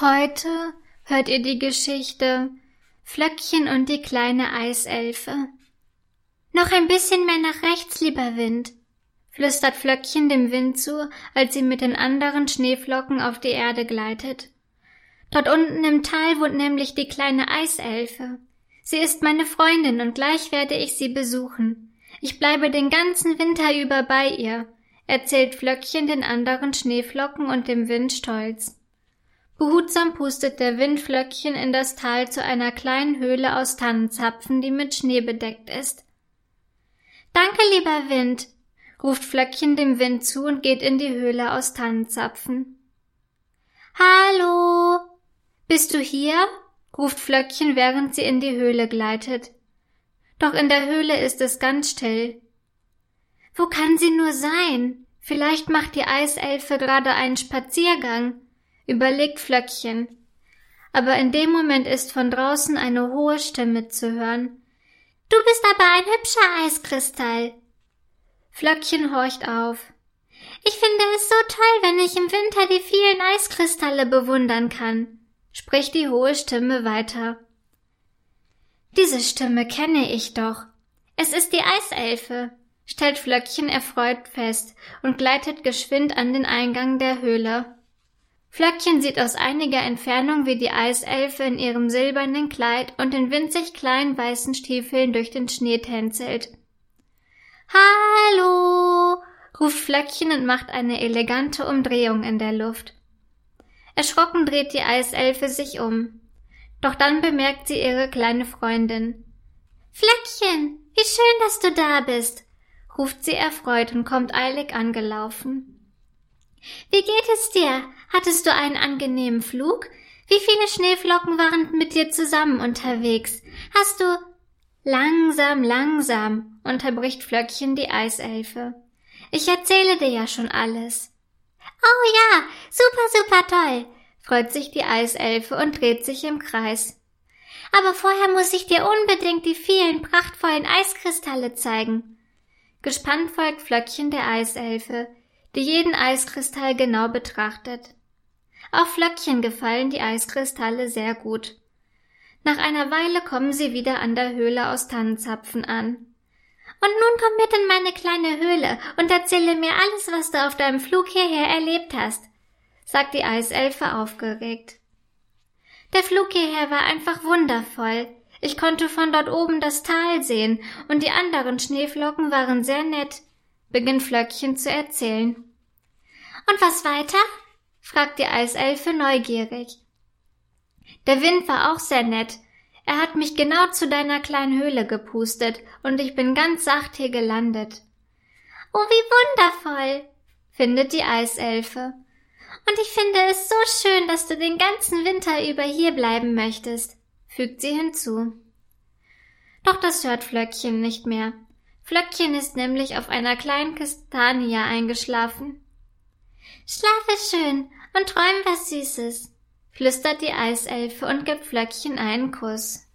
Heute hört ihr die Geschichte Flöckchen und die kleine Eiselfe. Noch ein bisschen mehr nach rechts, lieber Wind, flüstert Flöckchen dem Wind zu, als sie mit den anderen Schneeflocken auf die Erde gleitet. Dort unten im Tal wohnt nämlich die kleine Eiselfe. Sie ist meine Freundin und gleich werde ich sie besuchen. Ich bleibe den ganzen Winter über bei ihr, erzählt Flöckchen den anderen Schneeflocken und dem Wind stolz. Behutsam pustet der Wind Flöckchen in das Tal zu einer kleinen Höhle aus Tannenzapfen, die mit Schnee bedeckt ist. Danke, lieber Wind, ruft Flöckchen dem Wind zu und geht in die Höhle aus Tannenzapfen. Hallo, bist du hier? ruft Flöckchen, während sie in die Höhle gleitet. Doch in der Höhle ist es ganz still. Wo kann sie nur sein? Vielleicht macht die Eiselfe gerade einen Spaziergang überlegt Flöckchen. Aber in dem Moment ist von draußen eine hohe Stimme zu hören. Du bist aber ein hübscher Eiskristall. Flöckchen horcht auf. Ich finde es so toll, wenn ich im Winter die vielen Eiskristalle bewundern kann, spricht die hohe Stimme weiter. Diese Stimme kenne ich doch. Es ist die Eiselfe, stellt Flöckchen erfreut fest und gleitet geschwind an den Eingang der Höhle. Flöckchen sieht aus einiger Entfernung, wie die Eiselfe in ihrem silbernen Kleid und in winzig kleinen weißen Stiefeln durch den Schnee tänzelt. Hallo! ruft Flöckchen und macht eine elegante Umdrehung in der Luft. Erschrocken dreht die Eiselfe sich um. Doch dann bemerkt sie ihre kleine Freundin. Flöckchen, wie schön, dass du da bist, ruft sie erfreut und kommt eilig angelaufen. Wie geht es dir? Hattest du einen angenehmen Flug? Wie viele Schneeflocken waren mit dir zusammen unterwegs? Hast du Langsam, langsam, unterbricht Flöckchen die Eiselfe. Ich erzähle dir ja schon alles. Oh ja, super, super toll, freut sich die Eiselfe und dreht sich im Kreis. Aber vorher muss ich dir unbedingt die vielen prachtvollen Eiskristalle zeigen. Gespannt folgt Flöckchen der Eiselfe, die jeden Eiskristall genau betrachtet. Auch Flöckchen gefallen die Eiskristalle sehr gut. Nach einer Weile kommen sie wieder an der Höhle aus Tannenzapfen an. Und nun komm mit in meine kleine Höhle und erzähle mir alles, was du auf deinem Flug hierher erlebt hast, sagt die Eiselfe aufgeregt. Der Flug hierher war einfach wundervoll. Ich konnte von dort oben das Tal sehen und die anderen Schneeflocken waren sehr nett beginnt Flöckchen zu erzählen. Und was weiter? fragt die Eiselfe neugierig. Der Wind war auch sehr nett. Er hat mich genau zu deiner kleinen Höhle gepustet und ich bin ganz sacht hier gelandet. Oh, wie wundervoll, findet die Eiselfe. Und ich finde es so schön, dass du den ganzen Winter über hier bleiben möchtest, fügt sie hinzu. Doch das hört Flöckchen nicht mehr. Flöckchen ist nämlich auf einer kleinen Kastanie eingeschlafen. Schlafe schön und träum was Süßes, flüstert die Eiselfe und gibt Flöckchen einen Kuss.